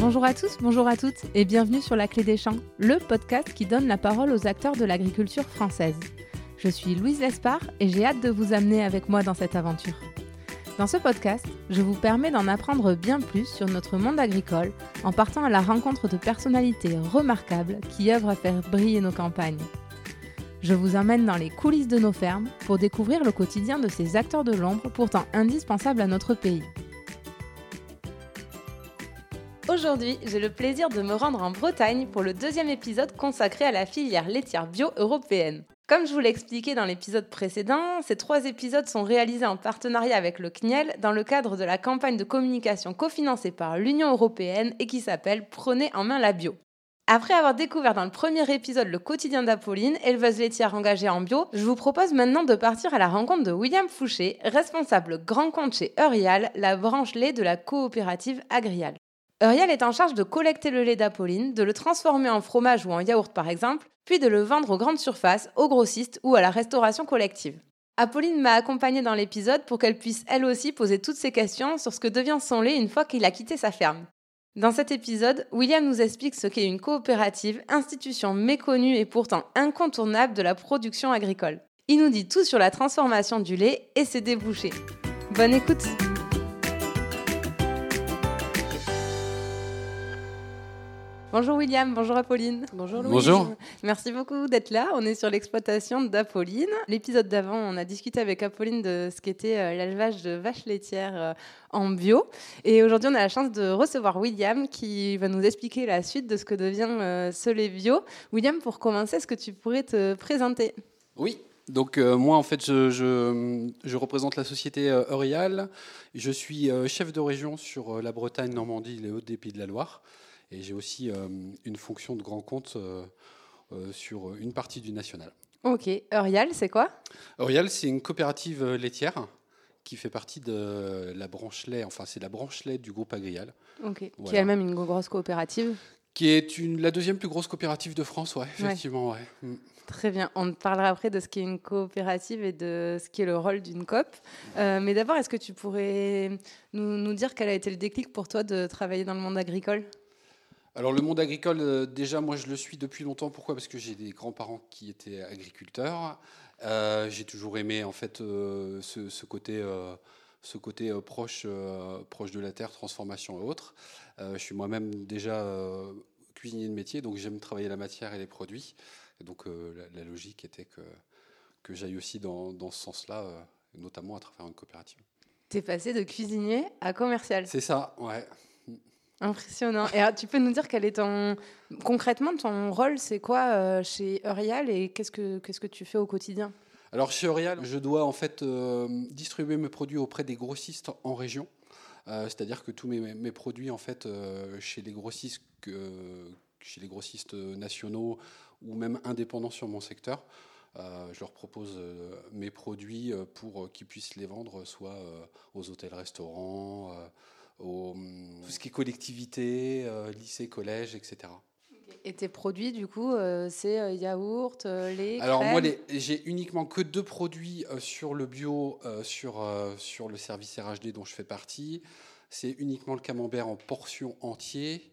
Bonjour à tous, bonjour à toutes et bienvenue sur La Clé des Champs, le podcast qui donne la parole aux acteurs de l'agriculture française. Je suis Louise Lespard et j'ai hâte de vous amener avec moi dans cette aventure. Dans ce podcast, je vous permets d'en apprendre bien plus sur notre monde agricole en partant à la rencontre de personnalités remarquables qui œuvrent à faire briller nos campagnes. Je vous emmène dans les coulisses de nos fermes pour découvrir le quotidien de ces acteurs de l'ombre pourtant indispensables à notre pays. Aujourd'hui, j'ai le plaisir de me rendre en Bretagne pour le deuxième épisode consacré à la filière laitière bio européenne. Comme je vous l'ai expliqué dans l'épisode précédent, ces trois épisodes sont réalisés en partenariat avec le CNIEL dans le cadre de la campagne de communication cofinancée par l'Union européenne et qui s'appelle Prenez en main la bio. Après avoir découvert dans le premier épisode le quotidien d'Apolline, éleveuse laitière engagée en bio, je vous propose maintenant de partir à la rencontre de William Fouché, responsable grand compte chez Eurial, la branche lait de la coopérative Agrial. Eurial est en charge de collecter le lait d'Apolline, de le transformer en fromage ou en yaourt par exemple, puis de le vendre aux grandes surfaces, aux grossistes ou à la restauration collective. Apolline m'a accompagnée dans l'épisode pour qu'elle puisse elle aussi poser toutes ses questions sur ce que devient son lait une fois qu'il a quitté sa ferme. Dans cet épisode, William nous explique ce qu'est une coopérative, institution méconnue et pourtant incontournable de la production agricole. Il nous dit tout sur la transformation du lait et ses débouchés. Bonne écoute! Bonjour William, bonjour Apolline. Bonjour Louise. Bonjour. Merci beaucoup d'être là. On est sur l'exploitation d'Apolline. L'épisode d'avant, on a discuté avec Apolline de ce qu'était euh, l'élevage de vaches laitières euh, en bio. Et aujourd'hui, on a la chance de recevoir William qui va nous expliquer la suite de ce que devient euh, ce lait bio. William, pour commencer, est-ce que tu pourrais te présenter? Oui, donc moi, en fait, je, je, représente la société Eurial. Je suis chef de région sur la Bretagne, Normandie, les Hauts-des-Pays de la Loire. Et j'ai aussi euh, une fonction de grand compte euh, euh, sur une partie du national. Ok. Eurial, c'est quoi? Eurial, c'est une coopérative laitière qui fait partie de la branche lait, enfin c'est la branche lait du groupe Agrial. Ok. Qui est elle-même une grosse coopérative? Qui est une, la deuxième plus grosse coopérative de France, ouais, effectivement. Ouais. Mm. Très bien. On parlera après de ce qu'est une coopérative et de ce qui est le rôle d'une COP. mais d'abord, est-ce que tu pourrais nous, nous, dire quel a été le déclic pour toi de travailler dans le monde agricole? Alors le monde agricole, euh, déjà moi je le suis depuis longtemps. Pourquoi? Parce que j'ai des grands-parents qui étaient agriculteurs. Euh, j'ai toujours aimé en fait euh, ce, côté, ce côté proche, proche de la terre, transformation et autres. je suis moi-même déjà cuisinier de métier, donc j'aime travailler la matière et les produits. Et donc la, logique était que, que j'aille aussi dans, dans ce sens-là, notamment à travers une coopérative. Tu es passé de cuisinier à commercial. C'est ça, ouais. Impressionnant. Et tu peux nous dire quel est ton concrètement ton rôle, c'est quoi euh, chez Eurial et qu'est-ce que qu'est-ce que tu fais au quotidien? Alors chez Eurial, je dois en fait euh, distribuer mes produits auprès des grossistes en région. Euh, c'est-à-dire que tous mes, produits en fait chez les grossistes chez les grossistes nationaux ou même indépendants sur mon secteur, je leur propose mes produits pour qu'ils puissent les vendre soit aux hôtels-restaurants au, tout ce qui est collectivité, euh, lycée, collège, etc. Et tes produits, du coup, euh, c'est euh, yaourt, lait, Alors moi, j'ai uniquement que deux produits sur le bio, sur, sur le service RHD dont je fais partie. C'est uniquement le camembert en portion entier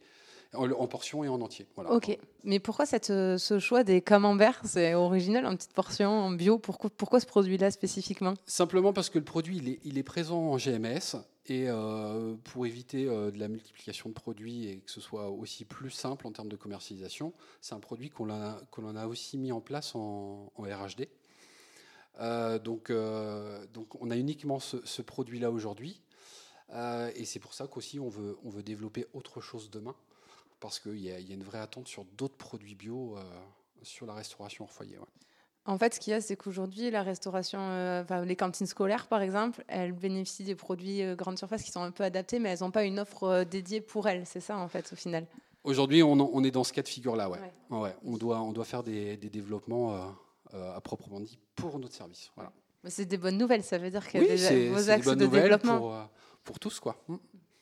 en portion et en entier. Voilà. Ok. Mais pourquoi cette, ce choix des camemberts? C'est original, en petite portion, en bio. Pourquoi, pourquoi ce produit-là spécifiquement? Simplement parce que le produit, il est, il est présent en GMS. Et euh, pour éviter euh, de la multiplication de produits et que ce soit aussi plus simple en termes de commercialisation, c'est un produit qu'on a, a, aussi mis en place en, RHD. Euh, donc, donc on a uniquement ce, produit-là aujourd'hui. et c'est pour ça qu'aussi on veut, on veut développer autre chose demain, parce qu'il y, y, a une vraie attente sur d'autres produits bio sur la restauration au foyer. En fait, ce qu'il y a, c'est qu'aujourd'hui, la restauration, euh, enfin, les cantines scolaires, par exemple, elles bénéficient des produits euh, grande surface qui sont un peu adaptés, mais elles n'ont pas une offre euh, dédiée pour elles. C'est ça, en fait, au final. Aujourd'hui, on, est dans ce cas de figure-là, ouais. ouais. On, doit, on doit faire des, développements à proprement dit pour notre service. Voilà. C'est des bonnes nouvelles, ça veut dire qu'il y a des, vos axes de développement. Pour, pour tous, quoi. Hmm.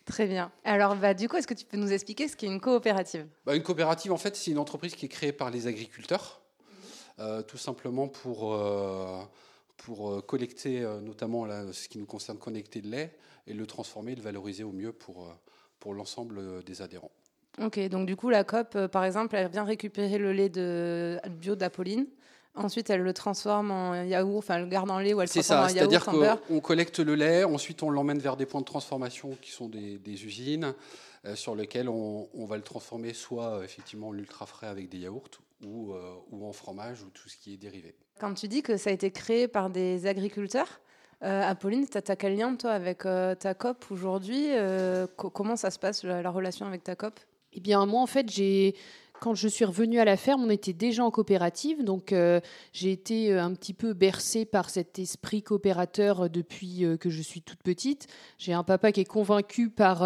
Très bien. Alors, bah, du coup, est-ce que tu peux nous expliquer ce qu'est une coopérative? Bah, Une coopérative, en fait, c'est une entreprise qui est créée par les agriculteurs. Euh, tout simplement pour, euh, pour euh, collecter, notamment là, ce qui nous concerne, connecter le lait et le transformer, le valoriser au mieux pour, pour l'ensemble des adhérents. Ok, donc du coup, la COP, par exemple, elle vient récupérer le lait de bio d'Apolline. Ensuite, elle le transforme en yaourt, enfin, elle le garde en lait ou elle le transforme ça, en yaourt, c'est-à-dire qu'on collecte le lait, ensuite on l'emmène vers des points de transformation qui sont des, usines euh, sur lesquelles on, va le transformer soit effectivement en ultra frais avec des yaourts ou, ou en fromage ou tout ce qui est dérivé. Quand tu dis que ça a été créé par des agriculteurs, euh, Apolline, tu as quel lien toi avec euh, ta COP aujourd'hui euh, Comment ça se passe la, relation avec ta COP? Eh bien moi en fait j'ai quand je suis revenue à la ferme, on était déjà en coopérative, donc j'ai été un petit peu bercée par cet esprit coopérateur depuis que je suis toute petite. J'ai un papa qui est convaincu par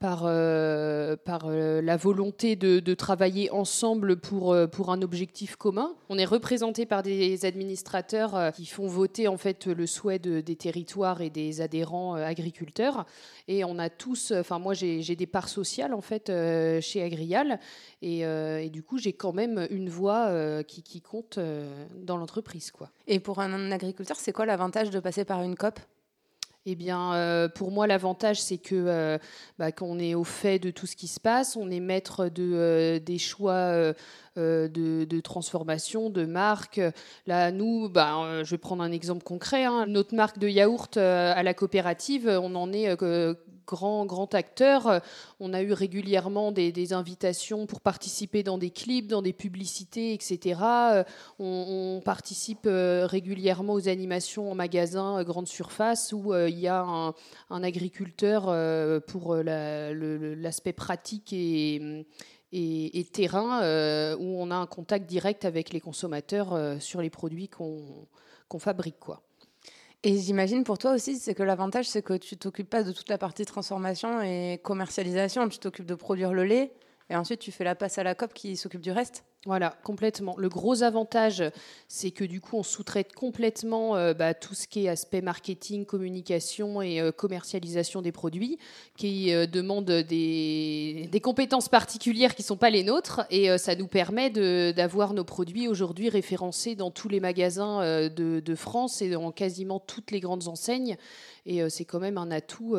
par, euh, par euh, la volonté de, travailler ensemble pour, euh, pour un objectif commun. On est représenté par des administrateurs qui font voter en fait le souhait des territoires et des adhérents agriculteurs. Et on a tous, enfin moi j'ai des parts sociales en fait chez Agrial et, et, du coup j'ai quand même une voix qui, qui compte dans l'entreprise. quoi. Et pour un agriculteur, c'est quoi l'avantage de passer par une COP? Eh bien, euh, pour moi, l'avantage, c'est que euh, bah, qu'on est au fait de tout ce qui se passe, on est maître de, euh, des choix de, transformation, de marque. Là, nous, bah, je vais prendre un exemple concret. Hein. Notre marque de yaourt à la coopérative, on en est grand, grand acteur. On a eu régulièrement des, invitations pour participer dans des clips, dans des publicités, etc. On, participe euh, régulièrement aux animations en magasin euh, grande surface où euh, il y a un, agriculteur pour l'aspect pratique et, et, terrain où on a un contact direct avec les consommateurs sur les produits qu'on fabrique. Quoi. Et j'imagine pour toi aussi, c'est que l'avantage, c'est que tu t'occupes pas de toute la partie transformation et commercialisation. Tu t'occupes de produire le lait et ensuite tu fais la passe à la COP qui s'occupe du reste. Voilà, complètement. Le gros avantage, c'est que du coup, on sous-traite complètement euh, bah, tout ce qui est aspect marketing, communication et euh, commercialisation des produits, qui euh, demande des, compétences particulières qui ne sont pas les nôtres. Et ça nous permet d'avoir nos produits aujourd'hui référencés dans tous les magasins de, de, France et dans quasiment toutes les grandes enseignes. Et c'est quand même un atout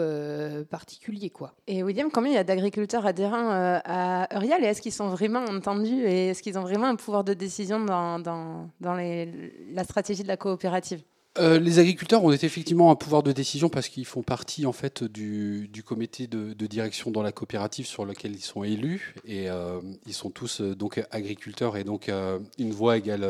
particulier. quoi. Et William, combien il y a d'agriculteurs adhérents à Eurial et est-ce qu'ils sont vraiment entendus? Et est-ce ils ont vraiment un pouvoir de décision dans, dans, dans la stratégie de la coopérative. Euh, les agriculteurs ont effectivement un pouvoir de décision parce qu'ils font partie en fait du, du comité de, direction dans la coopérative sur lequel ils sont élus. Et euh, ils sont tous euh, donc agriculteurs et donc une voix égale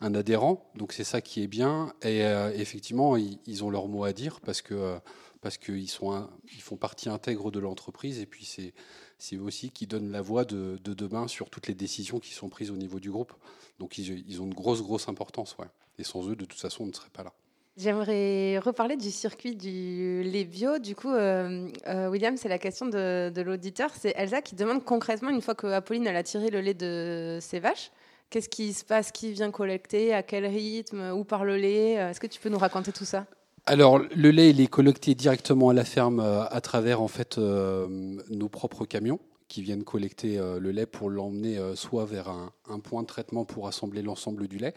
un adhérent. Donc c'est ça qui est bien. Et effectivement ils, ils, ont leur mot à dire parce que parce qu'ils ils font partie intègre de l'entreprise et puis c'est c'est aussi qui donne la voix de, demain sur toutes les décisions qui sont prises au niveau du groupe. Donc ils, ont une grosse, grosse importance. Ouais. Et sans eux, de toute façon, on ne serait pas là. J'aimerais reparler du circuit du lait bio. Du coup, euh, euh, William, c'est la question de, l'auditeur. C'est Elsa qui demande concrètement, une fois que Apolline a tiré le lait de ses vaches, qu'est-ce qui se passe? Qui vient collecter? À quel rythme? Où par le lait? Est-ce que tu peux nous raconter tout ça? Alors, le lait, il est collecté directement à la ferme euh, à travers en fait euh, nos propres camions qui viennent collecter euh, le lait pour l'emmener soit vers un, point de traitement pour assembler l'ensemble du lait,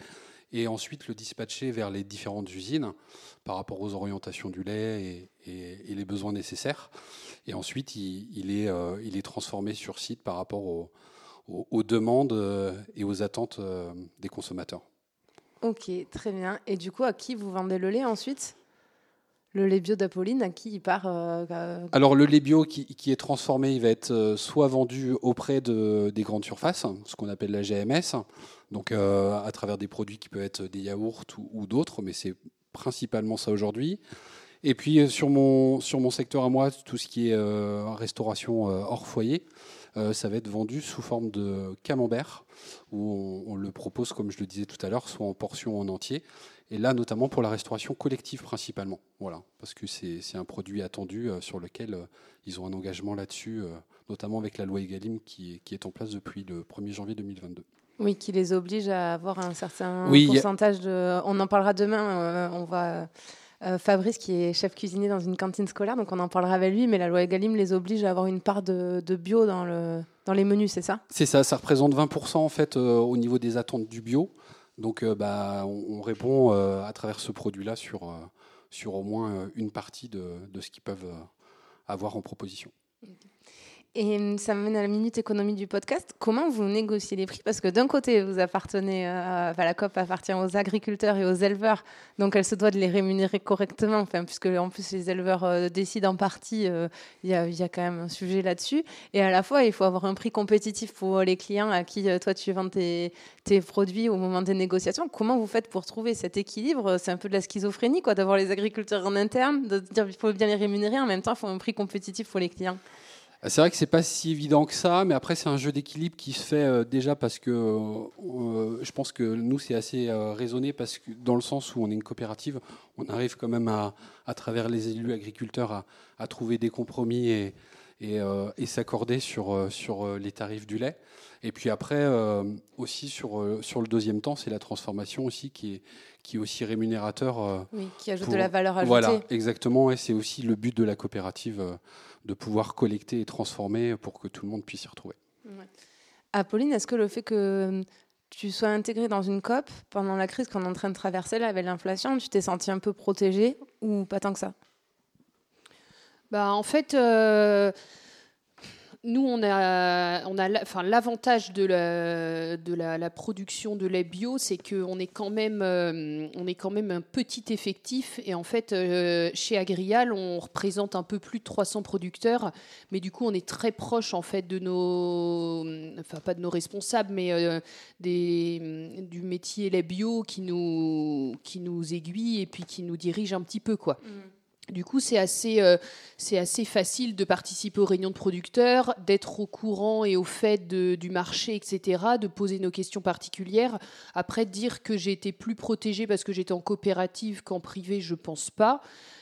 et ensuite le dispatcher vers les différentes usines par rapport aux orientations du lait et, les besoins nécessaires. Et ensuite, il, est, il est, transformé sur site par rapport aux demandes et aux attentes des consommateurs. Ok, très bien. Et du coup, à qui vous vendez le lait ensuite? Le lait bio d'Apolline, à qui il part euh, euh, Alors le lait bio qui, est transformé, il va être euh, soit vendu auprès de, des grandes surfaces, ce qu'on appelle la GMS, donc à travers des produits qui peuvent être des yaourts ou, d'autres, mais c'est principalement ça aujourd'hui. Et puis sur mon, sur mon secteur à moi, tout ce qui est restauration hors foyer, ça va être vendu sous forme de camembert, où on, le propose, comme je le disais tout à l'heure, soit en portion en entier et là notamment pour la restauration collective principalement, voilà, parce que c'est un produit attendu euh, sur lequel euh, ils ont un engagement là-dessus, euh, notamment avec la loi Egalim qui, qui, est en place depuis le 1er janvier 2022. Oui, qui les oblige à avoir un certain pourcentage de... On en parlera demain, on va... Fabrice, qui est chef cuisinier dans une cantine scolaire, donc on en parlera avec lui, mais la loi Egalim les oblige à avoir une part de, de bio dans, le, dans les menus, c'est ça? C'est ça, ça représente 20% en fait au niveau des attentes du bio. Donc euh, bah, on, répond euh, à travers ce produit-là sur, euh, sur au moins une partie de, ce qu'ils peuvent avoir en proposition. Et hum, ça me mène à la minute économie du podcast. Comment vous négociez les prix? Parce que d'un côté, vous appartenez, à, la COP appartient aux agriculteurs et aux éleveurs, donc elle se doit de les rémunérer correctement, enfin, puisque en plus les éleveurs euh, décident en partie, euh, il y, a quand même un sujet là-dessus. Et à la fois, il faut avoir un prix compétitif pour les clients à qui euh, toi tu vends tes, tes, produits au moment des négociations. Comment vous faites pour trouver cet équilibre? C'est un peu de la schizophrénie, quoi, d'avoir les agriculteurs en interne, de dire qu'il faut bien les rémunérer, en même temps, il faut un prix compétitif pour les clients. C'est vrai que c'est pas si évident que ça, mais après c'est un jeu d'équilibre qui se fait euh, déjà parce que euh, je pense que nous c'est assez euh, raisonné parce que dans le sens où on est une coopérative, on arrive quand même à, à travers les élus agriculteurs à, à trouver des compromis et, et, et s'accorder sur, sur les tarifs du lait. Et puis après aussi sur, sur le deuxième temps, c'est la transformation aussi qui est, qui est aussi rémunérateur. oui, qui ajoute de la valeur ajoutée. Voilà, exactement, et c'est aussi le but de la coopérative de pouvoir collecter et transformer pour que tout le monde puisse s'y retrouver. Apolline, est-ce que le fait que tu sois intégrée dans une COP pendant la crise qu'on est en train de traverser là, avec l'inflation, tu t'es senti un peu protégée ou pas tant que ça? Bah, En fait, euh, nous, on a, enfin, l'avantage de, la, de la, production de lait bio, c'est qu'on est, quand même, euh, on est quand même un petit effectif. Et en fait, euh, chez Agrial, on représente un peu plus de 300 producteurs. Mais du coup, on est très proche en fait, de nos. Enfin, pas de nos responsables, mais euh, des, du métier lait bio qui nous, qui nous aiguille et puis qui nous dirige un petit peu. quoi. Mmh. Du coup, c'est assez, euh, assez facile de participer aux réunions de producteurs, d'être au courant et au fait du marché, etc., de poser nos questions particulières. Après, dire que j'ai été plus protégée parce que j'étais en coopérative qu'en privé, je pense pas.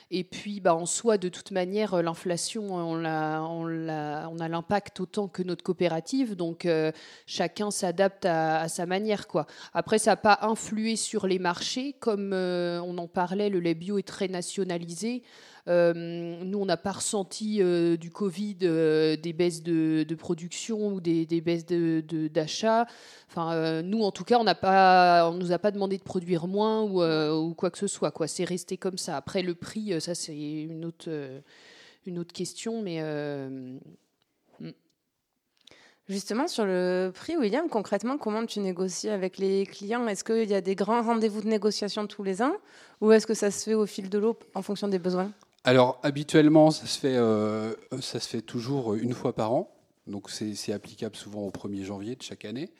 Et puis, bah, en soi, de toute manière, euh, l'inflation, on, a, on, a l'impact autant que notre coopérative. Donc, euh, chacun s'adapte à, sa manière. Après, ça n'a pas influé sur les marchés. Comme euh, on en parlait, le lait bio est très nationalisé. Euh, nous, on n'a pas ressenti euh, du Covid euh, des baisses de, production ou des, baisses d'achat. Enfin, nous, en tout cas, on ne nous a pas demandé de produire moins ou, quoi que ce soit. C'est resté comme ça. Après, le prix, ça, c'est une autre, une autre question, mais. Hmm. Justement, sur le prix, William, concrètement, comment tu négocies avec les clients? Est-ce qu'il y a des grands rendez-vous de négociation tous les ans? Ou est-ce que ça se fait au fil de l'eau en fonction des besoins? Alors habituellement, ça se, fait, euh, ça se fait toujours une fois par an. Donc c'est applicable souvent au 1er janvier de chaque année.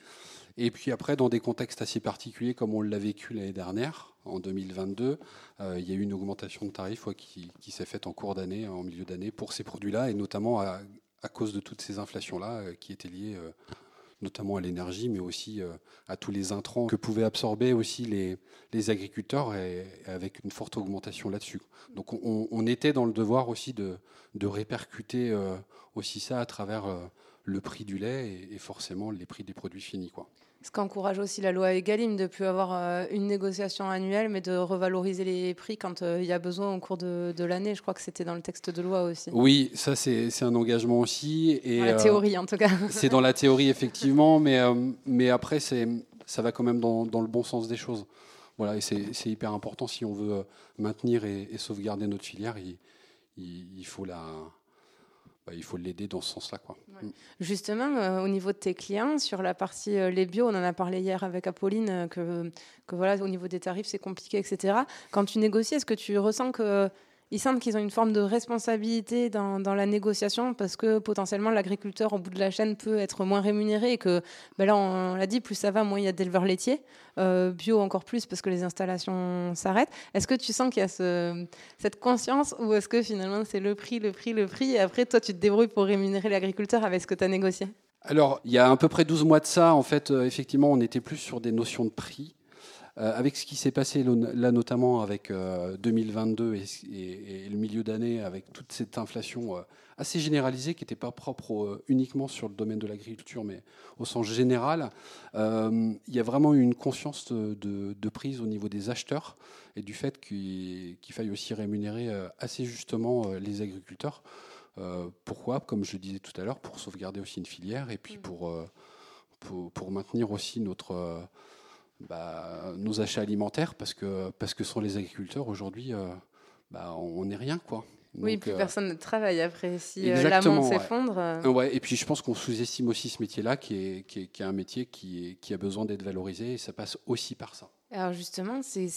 Et puis après, dans des contextes assez particuliers, comme on l'a vécu l'année dernière, en 2022, euh, il y a eu une augmentation de tarifs qui, s'est faite en cours d'année, en milieu d'année, pour ces produits-là, et notamment à, cause de toutes ces inflations-là euh, qui étaient liées notamment à l'énergie, mais aussi euh, à tous les intrants que pouvaient absorber aussi les, agriculteurs avec une forte augmentation là-dessus. Donc on, était dans le devoir aussi de, répercuter euh, aussi ça à travers euh, le prix du lait et, forcément les prix des produits finis. Ce qu'encourage aussi la loi Egalim de ne plus avoir euh, une négociation annuelle, mais de revaloriser les prix quand euh, il y a besoin au cours de, l'année. Je crois que c'était dans le texte de loi aussi. Oui, ça c'est un engagement aussi. Et, dans la théorie en tout cas. c'est dans la théorie effectivement, mais, euh, mais après ça va quand même dans, dans, le bon sens des choses. Voilà, et c'est hyper important si on veut maintenir et, sauvegarder notre filière, il, il faut la, bah, il faut l'aider dans ce sens-là. Quoi. Mm. Justement, euh, au niveau de tes clients, sur la partie euh, les bio, on en a parlé hier avec Apolline, euh, que, que voilà, au niveau des tarifs, c'est compliqué, etc. Quand tu négocies, est-ce que tu ressens que ils sentent qu'ils ont une forme de responsabilité dans, la négociation parce que potentiellement l'agriculteur au bout de la chaîne peut être moins rémunéré et que ben là on, l'a dit plus ça va moins il y a d'éleveurs laitiers. Euh, bio encore plus parce que les installations s'arrêtent. Est-ce que tu sens qu'il y a ce, cette conscience ou est-ce que finalement c'est le prix le prix le prix et après toi tu te débrouilles pour rémunérer l'agriculteur avec ce que tu as négocié? Alors, il y a à peu près 12 mois de ça, en fait, euh, effectivement, on était plus sur des notions de prix. Euh, avec ce qui s'est passé là, notamment avec 2022 euh, et, le milieu d'année, avec toute cette inflation euh, assez généralisée qui n'était pas propre uniquement sur le domaine de l'agriculture, mais au sens général, il y a vraiment eu une conscience de, prise au niveau des acheteurs et du fait qu'il faille aussi rémunérer assez justement les agriculteurs. pourquoi? Comme je disais tout à l'heure, pour sauvegarder aussi une filière et puis mmh. pour, pour, pour maintenir aussi notre bah, nos achats alimentaires parce que, parce que sans les agriculteurs, aujourd'hui, euh, bah, on n'est rien. Quoi. oui, plus personne ne travaille après. Si l'amont s'effondre. Ouais, et puis je pense qu'on sous-estime aussi ce métier-là, qui est, qui, est, qui est, un métier qui, est, qui a besoin d'être valorisé, et ça passe aussi par ça. Alors justement, c'est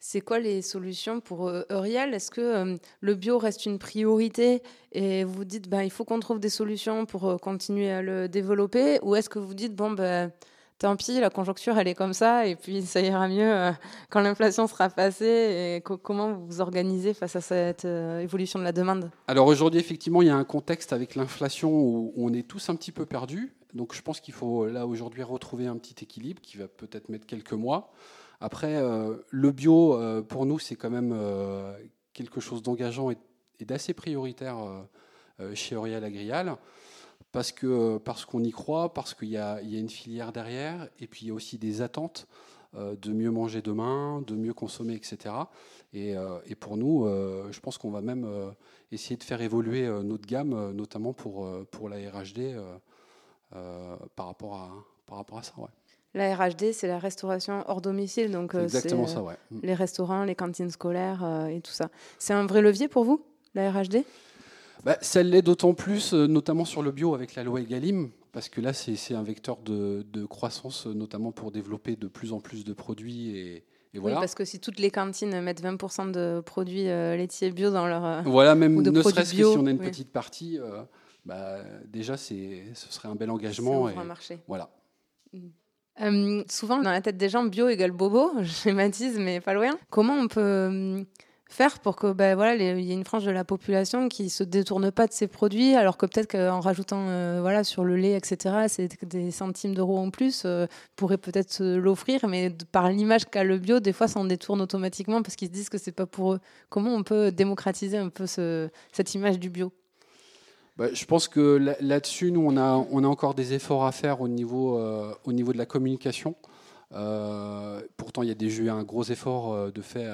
c'est quoi les solutions pour euh, Eurial? Est-ce que euh, le bio reste une priorité? Et vous dites ben, il faut qu'on trouve des solutions pour euh, continuer à le développer? Ou est-ce que vous dites bon, ben, tant pis, la conjoncture elle est comme ça et puis ça ira mieux quand l'inflation sera passée et comment vous vous organisez face à cette évolution de la demande? Alors aujourd'hui, effectivement, il y a un contexte avec l'inflation où on est tous un petit peu perdus. Donc je pense qu'il faut là aujourd'hui retrouver un petit équilibre qui va peut-être mettre quelques mois. Après, euh, le bio, euh, pour nous, c'est quand même euh, quelque chose d'engageant et, d'assez prioritaire chez Auriel Agrial, parce que parce qu'on y croit, parce qu'il y, a une filière derrière, et puis il y a aussi des attentes de mieux manger demain, de mieux consommer, etc. Et, pour nous, je pense qu'on va même essayer de faire évoluer notre gamme, notamment pour, pour la RHD, par, rapport à, par rapport à ça. Ouais. La RHD, c'est la restauration hors domicile, donc exactement ça, ouais. Mm. les restaurants, les cantines scolaires euh, et tout ça. C'est un vrai levier pour vous, la RHD bah, Ça l'est d'autant plus, euh, notamment sur le bio avec la loi Egalim, parce que là, c'est un vecteur de, croissance, notamment pour développer de plus en plus de produits et, voilà. Oui, parce que si toutes les cantines mettent 20% de produits euh, laitiers bio dans leur. voilà, même ne serait-ce que si on a une petite partie, bah, déjà, ce serait un bel engagement. Et, un marché. Voilà. Mm. Euh, souvent, dans la tête des gens, bio égale bobo, je schématise, mais pas loin. Comment on peut euh, faire pour que ben, voilà, il y ait une frange de la population qui se détourne pas de ces produits, alors que peut-être qu'en rajoutant euh, voilà, sur le lait, etc., c'est des centimes d'euros en plus, pourrait peut-être l'offrir, mais par l'image qu'a le bio, des fois, ça en détourne automatiquement parce qu'ils se disent que c'est pas pour eux. Comment on peut démocratiser un peu ce, cette image du bio? Bah, je pense que là-dessus, nous, on a, on a encore des efforts à faire au niveau, euh, au niveau de la communication. Euh, pourtant, il y a déjà eu un gros effort euh, de fait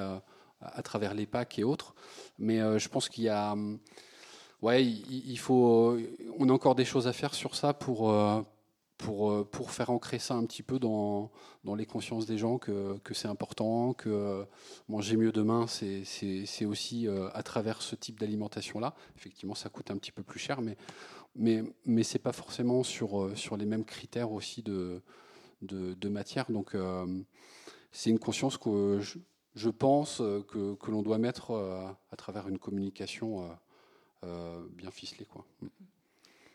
à, travers les PAC et autres. Mais je pense qu'il y a. Ouais, il, faut. On a encore des choses à faire sur ça pour, pour, euh, pour faire ancrer ça un petit peu dans, dans les consciences des gens que, que c'est important, que manger mieux demain, c'est aussi euh, à travers ce type d'alimentation-là. Effectivement, ça coûte un petit peu plus cher, mais, mais, mais ce n'est pas forcément sur, euh, sur les mêmes critères aussi de, de, de matière. Donc, c'est une conscience que je, je pense que, que l'on doit mettre à travers une communication bien ficelée. Quoi.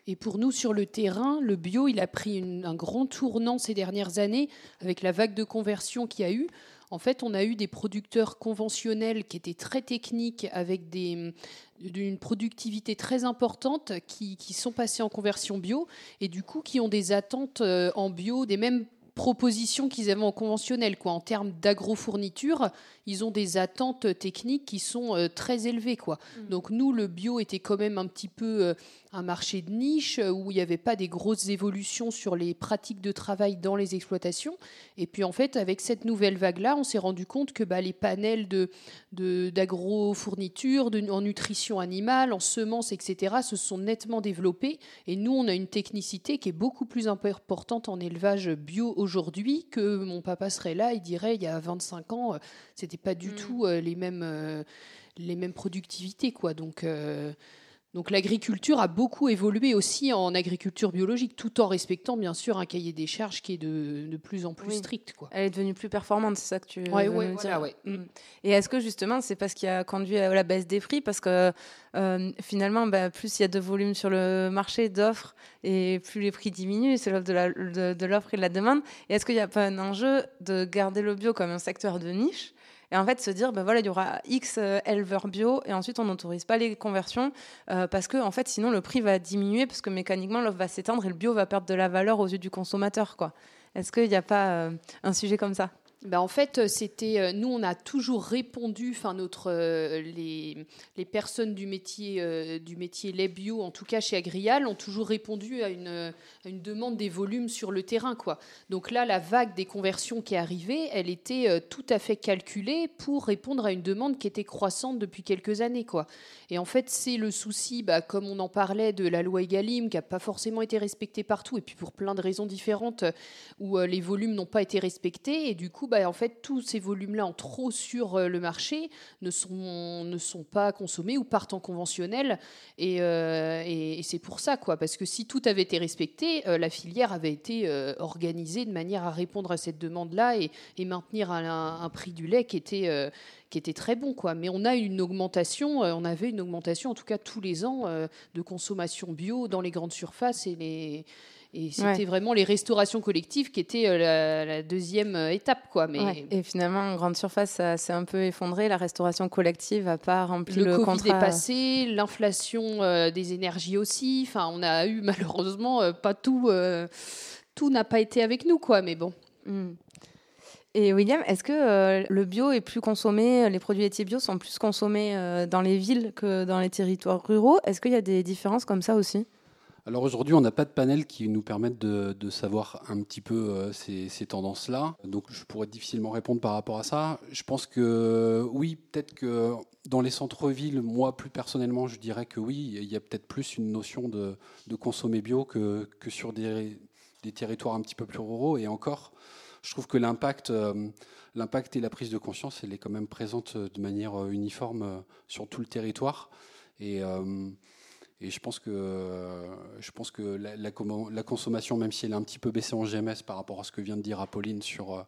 Et pour nous, sur le terrain, le bio, il a pris un grand tournant ces dernières années avec la vague de conversion qu'il y a eu. En fait, on a eu des producteurs conventionnels qui étaient très techniques, avec une productivité très importante, qui, sont passés en conversion bio, et du coup qui ont des attentes euh, en bio, des mêmes propositions qu'ils avaient en conventionnel. Quoi. En termes d'agrofourniture, ils ont des attentes techniques qui sont euh, très élevées. Quoi. Mm. Donc nous, le bio était quand même un petit peu euh, un marché de niche euh, où il n'y avait pas des grosses évolutions sur les pratiques de travail dans les exploitations. Et puis en fait, avec cette nouvelle vague-là, on s'est rendu compte que bah, les panels de, d'agrofourniture, de, en nutrition animale, en semences, etc., se sont nettement développés. Et nous, on a une technicité qui est beaucoup plus importante en élevage bio aujourd'hui que mon papa serait là, il dirait il y a 25 ans, c'était pas du mm. tout euh, les mêmes euh, les mêmes productivités quoi. Donc euh, donc l'agriculture a beaucoup évolué aussi en agriculture biologique, tout en respectant bien sûr un cahier des charges qui est de, de plus en plus strict. Quoi. Elle est devenue plus performante, c'est ça que tu veux ouais, ouais, dire ouais. Mm. Et est-ce que justement c'est parce qu'il a conduit à la baisse des prix? Parce que finalement, bah, plus il y a de volume sur le marché d'offres et plus les prix diminuent, c'est l'offre de l'offre et de la demande. Et est-ce qu'il n'y a pas un enjeu de garder le bio comme un secteur de niche et en fait, se dire, ben voilà, il y aura X euh, éleveurs bio et ensuite on n'autorise pas les conversions euh, parce que, en fait, sinon le prix va diminuer parce que mécaniquement l'offre va s'étendre et le bio va perdre de la valeur aux yeux du consommateur. Quoi. Est-ce qu'il n'y a pas euh, un sujet comme ça? Ben en fait, euh, c'était euh, nous, on a toujours répondu, enfin notre euh, les, les, personnes du métier du métier bio, en tout cas chez Agrial, ont toujours répondu à une, à une, demande des volumes sur le terrain, quoi. Donc là, la vague des conversions qui est arrivée, elle était tout à fait calculée pour répondre à une demande qui était croissante depuis quelques années, quoi. Et en fait, c'est le souci, bah, comme on en parlait, de la loi Egalim, qui n'a pas forcément été respectée partout, et puis pour plein de raisons différentes, où les volumes n'ont pas été respectés, et du coup bah, en fait, tous ces volumes-là en trop sur euh, le marché ne sont, ne sont pas consommés ou partent en conventionnel. Et, et, c'est pour ça, quoi. Parce que si tout avait été respecté, la filière avait été organisée de manière à répondre à cette demande-là et, maintenir un, un, prix du lait qui était qui était très bon. Quoi. Mais on a une augmentation, euh, on avait une augmentation en tout cas tous les ans euh, de consommation bio dans les grandes surfaces et les. Et c'était vraiment les restaurations collectives qui étaient euh, la, deuxième étape. Quoi. Mais... Et finalement, en grande surface, ça s'est un peu effondré. La restauration collective n'a pas rempli le, le Covid contrat. est passé, l'inflation des énergies aussi. Enfin, on a eu malheureusement pas tout. tout n'a pas été avec nous, quoi. Mais bon. Hmm. Et William, est-ce que euh, le bio est plus consommé, les produits laitiers bio sont plus consommés euh, dans les villes que dans les territoires ruraux? Est-ce qu'il y a des différences comme ça aussi? Alors aujourd'hui, on n'a pas de panel qui nous permette de, savoir un petit peu euh, ces, ces tendances-là. Donc je pourrais difficilement répondre par rapport à ça. Je pense que oui, peut-être que dans les centres-villes, moi plus personnellement, je dirais que oui, il y a peut-être plus une notion de, de consommer bio que, que sur des, territoires un petit peu plus ruraux. Et encore, je trouve que l'impact, euh, l'impact et la prise de conscience, elle est quand même présente de manière euh, uniforme sur tout le territoire. Et, et je pense que, je pense que la, consommation, même si elle est un petit peu baissée en GMS par rapport à ce que vient de dire Apolline sur,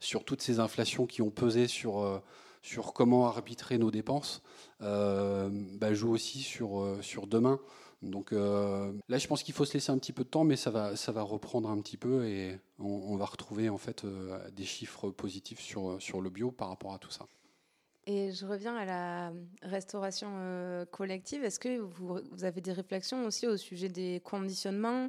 sur toutes ces inflations qui ont pesé sur, sur comment arbitrer nos dépenses, bah, joue aussi sur, sur demain. Donc euh, là, je pense qu'il faut se laisser un petit peu de temps, mais ça va, ça va reprendre un petit peu et on, va retrouver en fait euh, des chiffres positifs sur, sur le bio par rapport à tout ça. Et je reviens à la restauration euh, collective. Est-ce que vous, avez des réflexions aussi au sujet des conditionnements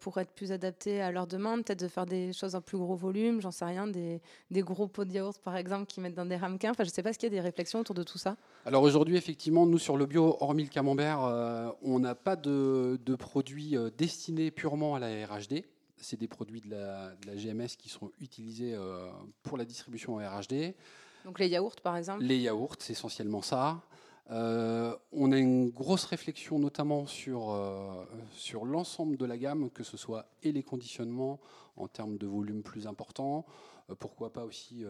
pour être plus adaptés à leurs demandes Peut-être de faire des choses en plus gros volume, j'en sais rien, des, des, gros pots de yaourt par exemple qui mettent dans des ramequins? Enfin, je ne sais pas, est-ce qu'il y a des réflexions autour de tout ça Alors aujourd'hui, effectivement, nous sur le bio, hormis le camembert, euh, on n'a pas de, produits euh, destinés purement à la RHD c'est des produits de la, GMS qui sont utilisés pour la distribution en RHD. Donc les yaourts, par exemple Les yaourts, c'est essentiellement ça. Euh, on a une grosse réflexion notamment sur, euh, sur l'ensemble de la gamme, que ce soit et les conditionnements en termes de volume plus important, euh, pourquoi pas aussi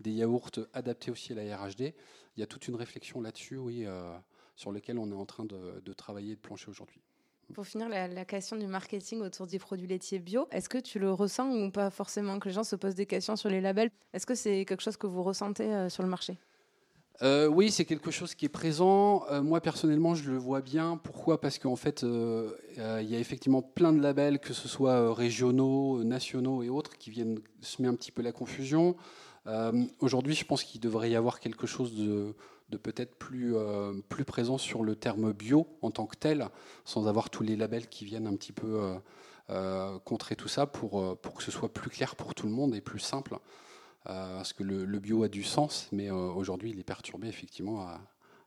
des yaourts adaptés aussi à la RHD. Il y a toute une réflexion là-dessus, oui, sur laquelle on est en train de travailler et de plancher aujourd'hui. Pour finir, la, question du marketing autour des produits laitiers bio, est-ce que tu le ressens ou pas forcément que les gens se posent des questions sur les labels? Est-ce que c'est quelque chose que vous ressentez euh, sur le marché? Euh, oui, c'est quelque chose qui est présent. Euh, moi, personnellement, je le vois bien. Pourquoi? Parce qu'en fait, il y a effectivement plein de labels, que ce soit régionaux, nationaux et autres, qui viennent semer un petit peu la confusion. Aujourd'hui, je pense qu'il devrait y avoir quelque chose de, de peut-être plus, euh, plus présent sur le terme bio en tant que tel, sans avoir tous les labels qui viennent un petit peu euh, euh, contrer tout ça pour, pour que ce soit plus clair pour tout le monde et plus simple. parce que le, bio a du sens, mais aujourd'hui il est perturbé effectivement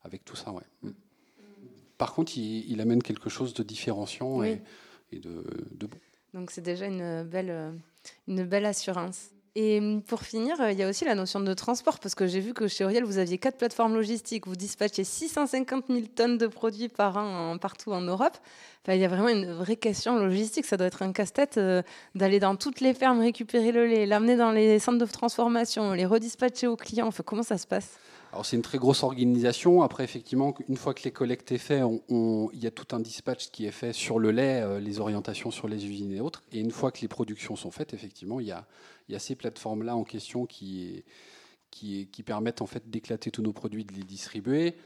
avec tout ça. Ouais. Mm. Par contre, il, amène quelque chose de différenciant et, de, de bon. Donc c'est déjà une belle, une belle assurance. Et hum, pour finir, euh, il y a aussi la notion de transport, parce que j'ai vu que chez Auriel, vous aviez quatre plateformes logistiques, vous dispatchez 650 000 tonnes de produits par an partout en Europe. Il y a vraiment une vraie question logistique. Ça doit être un casse-tête euh, d'aller dans toutes les fermes, récupérer le lait, l'amener dans les centres de transformation, les redispatcher aux clients. Comment ça se passe? Alors c'est une très grosse organisation. Après, effectivement, une fois que les collectes est fait, il y a tout un dispatch qui est fait sur le lait, euh, les orientations sur les usines et autres. Et une fois que les productions sont faites, effectivement, il y a, ces plateformes-là en question qui, permettent en fait d'éclater tous nos produits, de les distribuer.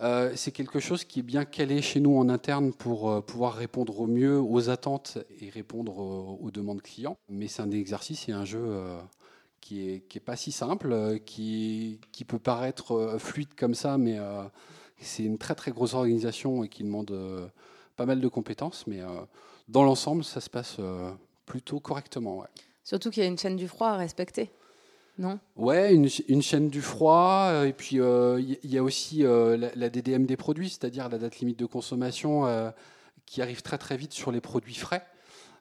Euh, c'est quelque chose qui est bien calé chez nous en interne pour euh, pouvoir répondre au mieux aux attentes et répondre aux, demandes clients. Mais c'est un exercice et un jeu qui est, qui est pas si simple, euh, qui, qui peut paraître euh, fluide comme ça, mais euh, c'est une très très grosse organisation et qui demande pas mal de compétences, mais dans l'ensemble, ça se passe plutôt correctement. Ouais. Surtout qu'il y a une chaîne du froid à respecter. Non? Ouais, une, une, chaîne du froid, et puis il y a aussi la, la, DDM des produits, c'est-à-dire la date limite de consommation qui arrive très très vite sur les produits frais,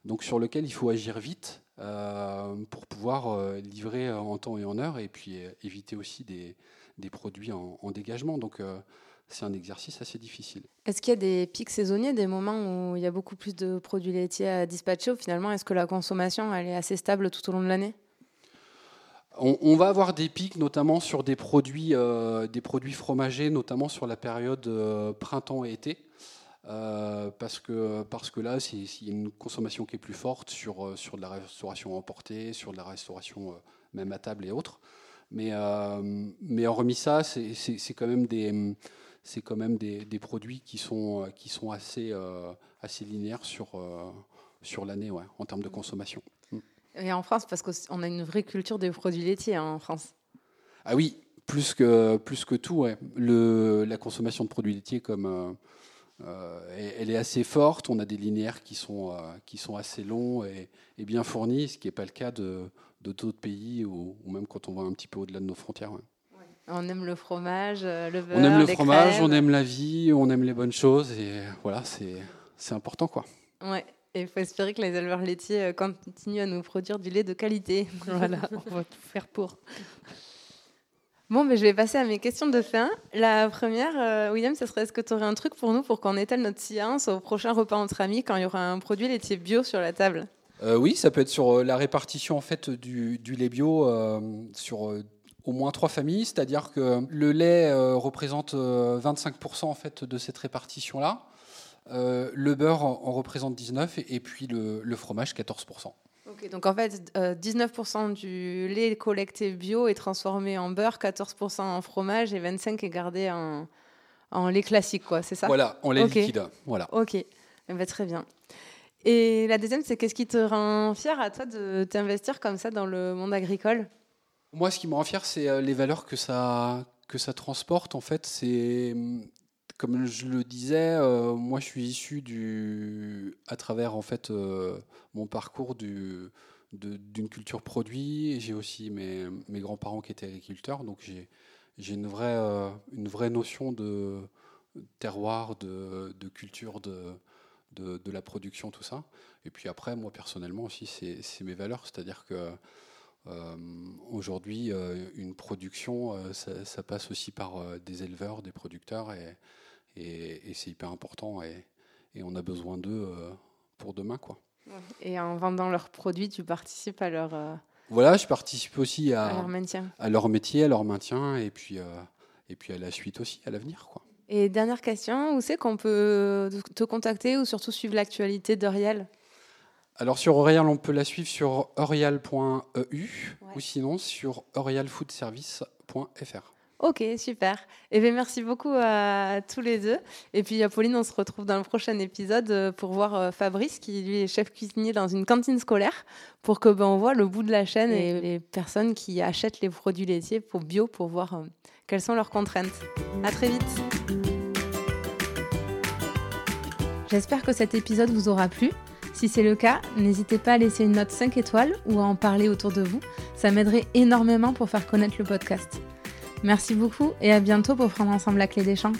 donc sur lequel il faut agir vite. Euh, pour pouvoir euh, livrer en temps et en heure et puis euh, éviter aussi des, des produits en, dégagement. Donc c'est un exercice assez difficile. Est-ce qu'il y a des pics saisonniers, des moments où il y a beaucoup plus de produits laitiers à dispatcher ou finalement est-ce que la consommation elle est assez stable tout au long de l'année? On, va avoir des pics, notamment sur des produits, des produits fromagers, notamment sur la période printemps et été. Parce, que, parce que là, il y a une consommation qui est plus forte sur, sur de la restauration emportée, sur de la restauration même à table et autres. Mais, mais hormis ça, c'est quand même des c'est quand même des, des, produits qui sont, qui sont assez, euh, assez linéaires sur, euh, sur l'année ouais, en termes de consommation. Mm. Et en France, parce qu'on a une vraie culture des produits laitiers hein, en France. Ah oui, plus que, plus que tout. Ouais. Le, la consommation de produits laitiers, comme, euh, elle est assez forte. On a des linéaires qui sont, qui sont assez longs et, et bien fournis, ce qui n'est pas le cas de d'autres pays ou, ou, même quand on va un petit peu au-delà de nos frontières. Ouais. On aime le fromage, euh, le beurre. On aime le fromage, on aime la vie, on aime les bonnes choses et voilà, c'est important quoi. Ouais. Et il faut espérer que les éleveurs laitiers euh, continuent à nous produire du lait de qualité. voilà, on va tout faire pour. Bon, mais je vais passer à mes questions de fin. La première, euh, William, ce serait est-ce que tu aurais un truc pour nous pour qu'on étale notre science au prochain repas entre amis quand il y aura un produit laitier bio sur la table? Oui, ça peut être sur la répartition en fait du, lait bio sur au moins trois familles, c'est-à-dire que le lait euh, représente 25% euh, en fait de cette répartition-là, euh, le beurre en, représente 19 et, puis le, fromage 14%. Ok, donc en fait, 19% du lait collecté bio est transformé en beurre, 14% en fromage et 25% est gardé en, en lait classique, quoi, c'est ça? Voilà, en lait liquide. Voilà. Ok, eh ben, très bien. Et la deuxième, c'est qu'est-ce qui te rend fier à toi de t'investir comme ça dans le monde agricole? Moi, ce qui me rend fier, c'est euh, les valeurs que ça, que ça transporte. En fait, c'est comme je le disais, euh, moi, je suis issu du, à travers en fait euh, mon parcours du, d'une culture produit. J'ai aussi mes, mes grands-parents qui étaient agriculteurs, donc j'ai, j'ai une vraie, une vraie notion de terroir, de, de culture, de, de, la production, tout ça. Et puis après, moi personnellement aussi, c'est, c'est mes valeurs, c'est-à-dire que euh, aujourd'hui, euh, une production, euh, ça, passe aussi par des éleveurs, des producteurs, et, et, c'est hyper important, et, et, on a besoin d'eux pour demain. Quoi. Et en vendant leurs produits, tu participes à leur... Voilà, je participe aussi à, à, leur maintien. à leur métier, à leur maintien, et puis, et puis à la suite aussi, à l'avenir. Quoi. Et dernière question, où c'est qu'on peut te contacter ou surtout suivre l'actualité d'Oriel alors sur Orial, on peut la suivre sur orial.eu ou sinon sur orialfoodservice.fr. Ok, super. Eh bien, merci beaucoup à tous les deux. Et puis, Pauline, on se retrouve dans le prochain épisode euh, pour voir euh, Fabrice, qui lui est chef cuisinier dans une cantine scolaire, pour que ben, on voit le bout de la chaîne et les personnes qui achètent les produits laitiers pour bio, pour voir euh, quelles sont leurs contraintes. À très vite. J'espère que cet épisode vous aura plu. Si c'est le cas, n'hésitez pas à laisser une note 5 étoiles ou à en parler autour de vous. Ça m'aiderait énormément pour faire connaître le podcast. Merci beaucoup et à bientôt pour prendre ensemble la clé des champs.